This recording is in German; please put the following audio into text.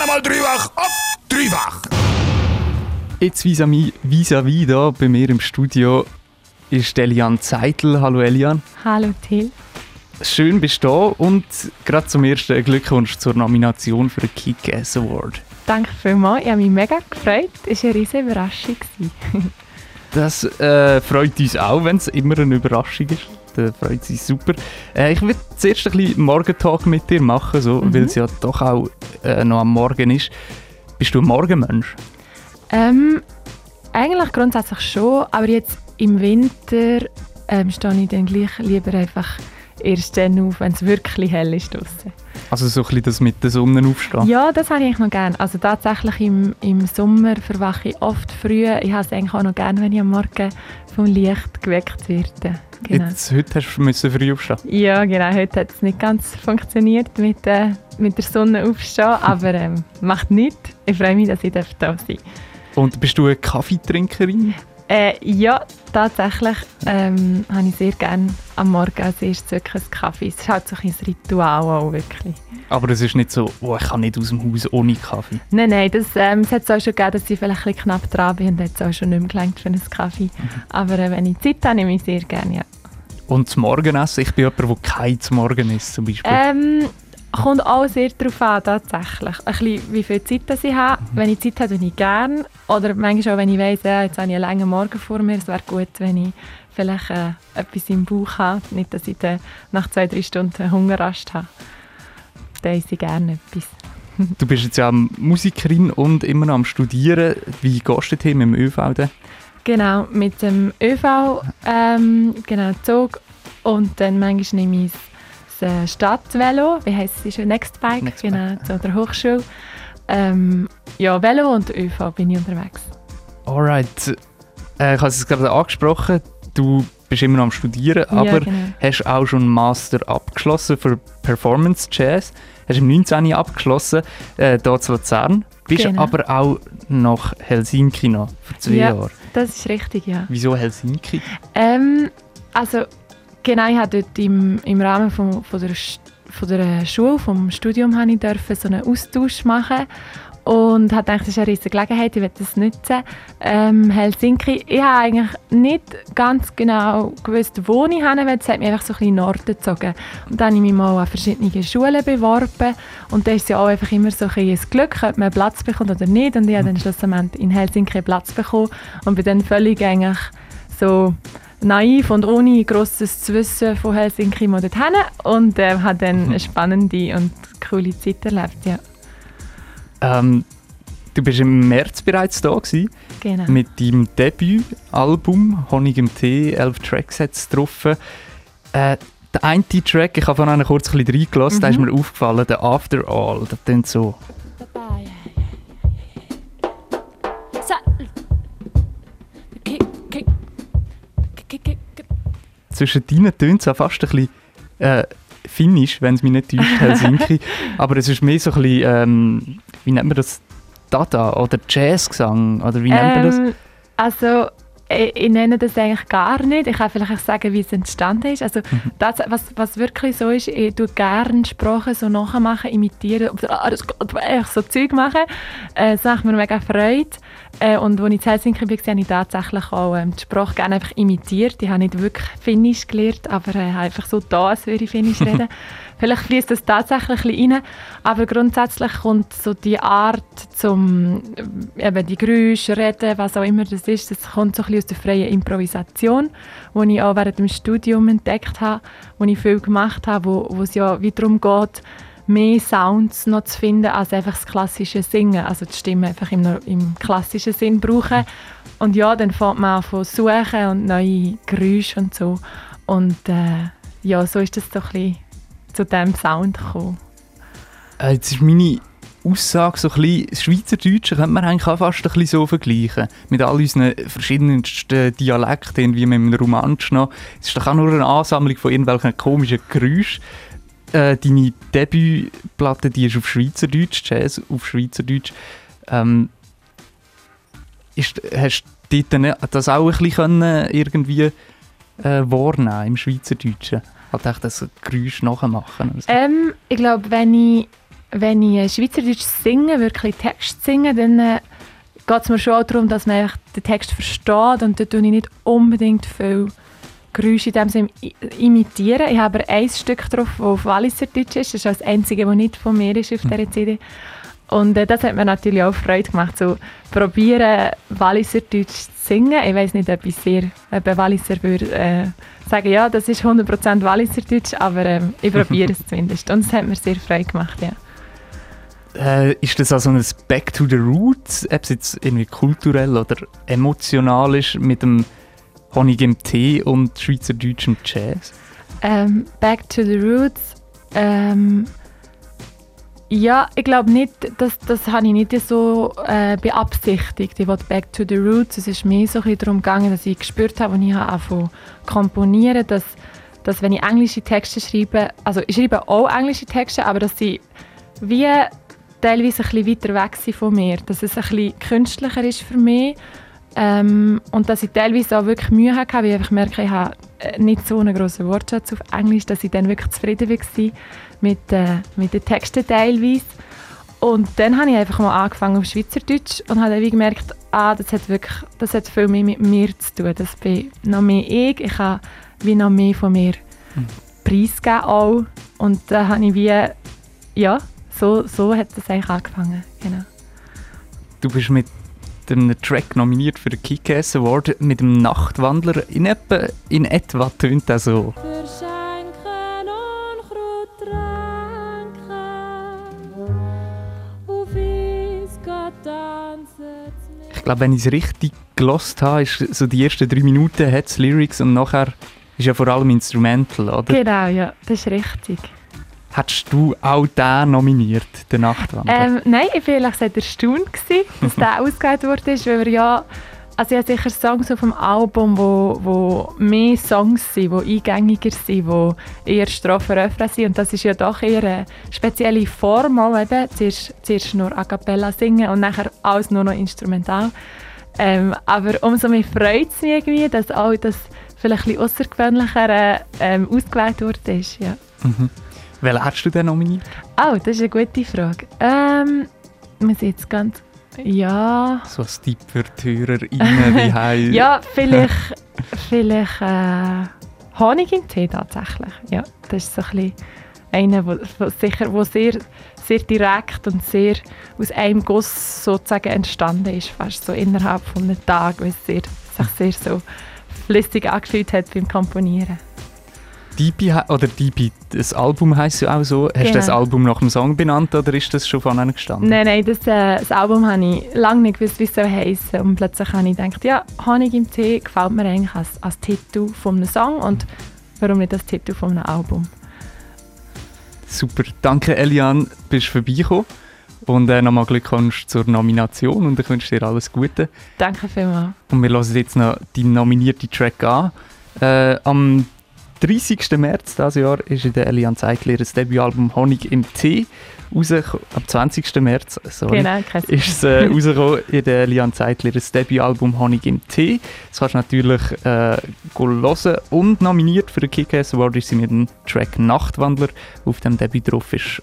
Dann einmal dreifach auf dreifach. Jetzt vis-à-vis vis -vis da bei mir im Studio ist Elian Zeitl. Hallo Elian. Hallo Till. Schön bist du da und gerade zum ersten Glückwunsch zur Nomination für den Kick-Ass Award. Danke vielmals, ich habe mich mega gefreut. Es war eine riesige Überraschung. das äh, freut uns auch, wenn es immer eine Überraschung ist. Das freut sich super. Äh, ich würde zuerst ein bisschen Morgentalk mit dir machen, so, mhm. weil es ja doch auch äh, noch am Morgen ist. Bist du ein Morgenmensch? Ähm, eigentlich grundsätzlich schon, aber jetzt im Winter ähm, stehe ich dann gleich lieber einfach erst dann auf, wenn es wirklich hell ist draussen. Also so ein bisschen das mit der Sonne aufstehen? Ja, das habe ich noch gerne. Also tatsächlich im, im Sommer verwache ich oft früh. Ich habe es eigentlich auch noch gerne, wenn ich am Morgen vom Licht geweckt werde. Genau. Jetzt, heute hast du müssen früh aufstehen? Ja, genau. Heute hat es nicht ganz funktioniert mit, äh, mit der Sonne aufstehen, aber ähm, macht nichts. Ich freue mich, dass ich da sein darf. Und bist du eine Kaffeetrinkerin? Äh, ja, tatsächlich ähm, habe ich sehr gerne am Morgen als erstes wirklich einen Kaffee. Es ist halt so ein Ritual auch wirklich. Aber es ist nicht so, oh, ich kann nicht aus dem Haus ohne Kaffee? Nein, nein, das, ähm, es hat es auch schon gegeben, dass ich vielleicht ein knapp dran bin und hat auch schon nicht mehr gelangt für einen Kaffee. Mhm. Aber äh, wenn ich Zeit habe, nehme ich sehr gerne, ja. Und zum Morgenessen? Ich bin jemand, der kein zum Morgen isst, zum Beispiel. Ähm, Kommt auch sehr darauf an, tatsächlich. Ein bisschen, wie viel Zeit ich habe. Mhm. Wenn ich Zeit habe, tue ich gerne. Oder manchmal auch, wenn ich weiss, ja, jetzt habe ich einen langen Morgen vor mir, es wäre gut, wenn ich vielleicht äh, etwas im Bauch habe. Nicht, dass ich dann nach zwei, drei Stunden Hungerrast habe. Dann esse ich gerne etwas. du bist jetzt ja Musikerin und immer noch am Studieren. Wie gehst du denn mit dem ÖV denn? Genau, mit dem ÖV, ähm, genau, Zug. Und dann manchmal nehme ich äh, Stadtvelo, wie heisst es, Nextbike, Next genau, zu der Hochschule. Ähm, ja, Velo und ÖV bin ich unterwegs. Alright. Äh, ich habe es gerade angesprochen, du bist immer noch am Studieren, ja, aber genau. hast auch schon einen Master abgeschlossen für Performance Jazz. Hast im 19. abgeschlossen, äh, hier zu Luzern. Bist genau. aber auch nach Helsinki noch, für zwei ja, Jahre. das ist richtig, ja. Wieso Helsinki? Ähm, also Genau, ich durfte dort im, im Rahmen von, von, der, von der Schule, vom Studium, habe ich dürfen, so einen Austausch machen und habe gedacht, das ist eine riesige Gelegenheit, ich werde das nutzen. Ähm, Helsinki, ich habe eigentlich nicht ganz genau gewusst, wo ich hin will. Es hat mich einfach so ein bisschen in den Norden gezogen. Und dann habe ich mich mal an verschiedene Schulen beworben und da ist ja auch einfach immer so ein, ein Glück, ob man einen Platz bekommt oder nicht. Und ich habe dann schlussendlich in Helsinki einen Platz bekommen und bin dann völlig eigentlich so naiv und ohne grosses zu wissen von Helsinki mal dorthin und äh, habe dann mhm. eine spannende und coole Zeit erlebt, ja. Ähm, du bist im März bereits da gewesen, genau. mit deinem Debütalbum «Honig im Tee», elf Tracks hat es drauf. Äh, der eine Track, ich habe vorhin kurz ein bisschen reingelassen, mhm. da ist mir aufgefallen, der «After All», das klingt so... zwischen deinen Tönen es fast ein bisschen äh, finnisch, wenn es mich nicht täuscht, Helsinki. Aber es ist mehr so ein bisschen, ähm, wie nennt man das, Dada oder Jazzgesang? Oder wie nennt man das? Ähm, also, ich, ich, nenne das eigentlich gar nicht. Ich kann vielleicht sagen, wie es entstanden ist. Also, mhm. das, was, was wirklich so ist, ich tue gerne Sprachen so nachmachen, imitieren, oder so Zeug machen. Äh, das macht mir mega Freude. Äh, und als ich in Helsinki war, habe ich tatsächlich auch ähm, die Sprache gerne einfach imitiert. Ich habe nicht wirklich Finnisch gelernt, aber äh, einfach so da, als würde ich Finnisch reden. Vielleicht fließt das tatsächlich ein bisschen rein, aber grundsätzlich kommt so die Art zum eben die Geräusche, Reden, was auch immer das ist, das kommt so ein bisschen aus der freien Improvisation, die ich auch während dem Studium entdeckt habe, wo ich viel gemacht habe, wo, es ja wie darum geht, mehr Sounds noch zu finden als einfach das klassische Singen, also die Stimme einfach im, im klassischen Sinn brauchen. Und ja, dann fängt man an zu suchen und neue Geräusche und so. Und äh, ja, so ist das doch ein zu diesem Sound gekommen. Äh, jetzt ist meine Aussage so ein bisschen, Schweizerdeutsche könnte man eigentlich auch fast ein bisschen so vergleichen. Mit all unseren verschiedensten Dialekten, wie mit dem Romansch noch. Es ist doch auch nur eine Ansammlung von irgendwelchen komischen Geräuschen äh, deine Debütplatte, die ist auf Schweizerdeutsch, Jazz auf Schweizerdeutsch. Ähm, ist, hast du das auch ein bisschen irgendwie äh, wahrnehmen im Schweizerdeutschen? Halt echt das Geräusch nachmachen? So? Ähm, ich glaube, wenn ich wenn ich Schweizerdeutsch singe, wirklich Text singe, dann äh, geht es mir schon auch darum, dass man den Text versteht und da tue ich nicht unbedingt viel Geräusche in dem Sinne imitieren. Ich habe aber ein Stück drauf, das auf Walliserdeutsch ist. Das ist das einzige, das nicht von mir ist auf dieser CD. Und äh, das hat mir natürlich auch Freude gemacht, so probieren Walliserdeutsch zu singen. Ich weiß nicht, ob ich sehr, ob ein Walliser würde äh, sagen, ja, das ist 100% Walliserdeutsch, aber äh, ich probiere es zumindest. Und es hat mir sehr Freude gemacht, ja. Äh, ist das also ein Back to the Roots, ob es jetzt irgendwie kulturell oder emotional ist, mit dem Honig im Tee und schweizerdeutschem Jazz? Ähm, back to the Roots. Ähm, ja, ich glaube nicht, das, das habe ich nicht so äh, beabsichtigt. Ich wollte Back to the Roots. Es ist mir so ein darum gegangen, dass ich gespürt habe, als ich angefangen komponieren, dass, dass wenn ich englische Texte schreibe, also ich schreibe auch englische Texte, aber dass sie wie teilweise ein bisschen weiter weg sind von mir, dass es ein bisschen künstlicher ist für mich ähm, und dass ich teilweise auch wirklich Mühe hatte, weil ich einfach merke, ich habe nicht so einen grossen Wortschatz auf Englisch, dass ich dann wirklich zufrieden war mit, äh, mit den Texten teilweise. Und dann habe ich einfach mal angefangen auf Schweizerdeutsch und habe dann gemerkt, ah, das hat wirklich das hat viel mehr mit mir zu tun. Das bin noch mehr ich, ich habe wie noch mehr von mir mhm. preisgeben auch. Und da habe ich wie, ja, so, so hat das eigentlich angefangen, genau. Du bist mit einem Track nominiert für den Kick-Ass Award mit dem Nachtwandler. In etwa, in etwa tönt er so. Ich glaube, wenn ich es richtig gelost habe, ist so die ersten drei Minuten hat es Lyrics und nachher ist ja vor allem Instrumental, oder? Genau, ja, das ist richtig. Hättest du auch den nominiert, den Nachtwandler? Ähm, nein, ich war ehrlich gesagt erstaunt, gewesen, dass der ausgewählt wurde, weil wir ja also ich habe sicher Songs auf dem Album, wo, wo mehr Songs sind, die eingängiger sind, die eher Strophen, Refrain sind. Und das ist ja doch eher eine spezielle Form, auch eben. Zuerst, zuerst nur A Cappella singen und nachher alles nur noch instrumental. Ähm, aber umso mehr freut es mich irgendwie, dass auch das vielleicht ein bisschen ähm, ausgewählt wurde. Ja. Mhm. Welchen hast du denn nominiert? Oh, das ist eine gute Frage. Ähm, muss jetzt ganz... Ja... So ein Tipp für die HörerInnen wie heim. ja, vielleicht... vielleicht äh, Honig im Tee tatsächlich. Ja, das ist so ein bisschen einer, wo, wo sicher, wo sehr, sehr direkt und sehr aus einem Guss sozusagen entstanden ist, fast so innerhalb von einem Tag, weil es sehr, sich sehr so flüssig angefühlt hat beim Komponieren. DP oder DP, das Album heisst ja auch so. Hast genau. du das genau. Album nach dem Song benannt oder ist das schon von einem gestanden? Nein, nein, das, äh, das Album habe ich lange nicht gewusst, wie es so heisst. Und plötzlich habe ich gedacht, ja, Honig im Tee gefällt mir eigentlich als, als Titel von einem Song und warum nicht als Titel von einem Album. Super, danke Elian, bist vorbeigekommen. Und äh, nochmal Glückwunsch zur Nomination und ich wünsche dir alles Gute. Danke vielmals. Und wir hören jetzt noch die nominierte Track an. Äh, am 30. März dieses Jahr ist in der Allianz Eichler das Debütalbum Honig im Tee rausgekommen. Am 20. März sorry, genau, ist es äh, rausgekommen in der Allianz Eichler das Debütalbum Honig im Tee. Das kannst du natürlich äh, hören. Und nominiert für den Kick-Ass Award ist sie mit dem Track Nachtwandler, auf dem Debüt drauf ist.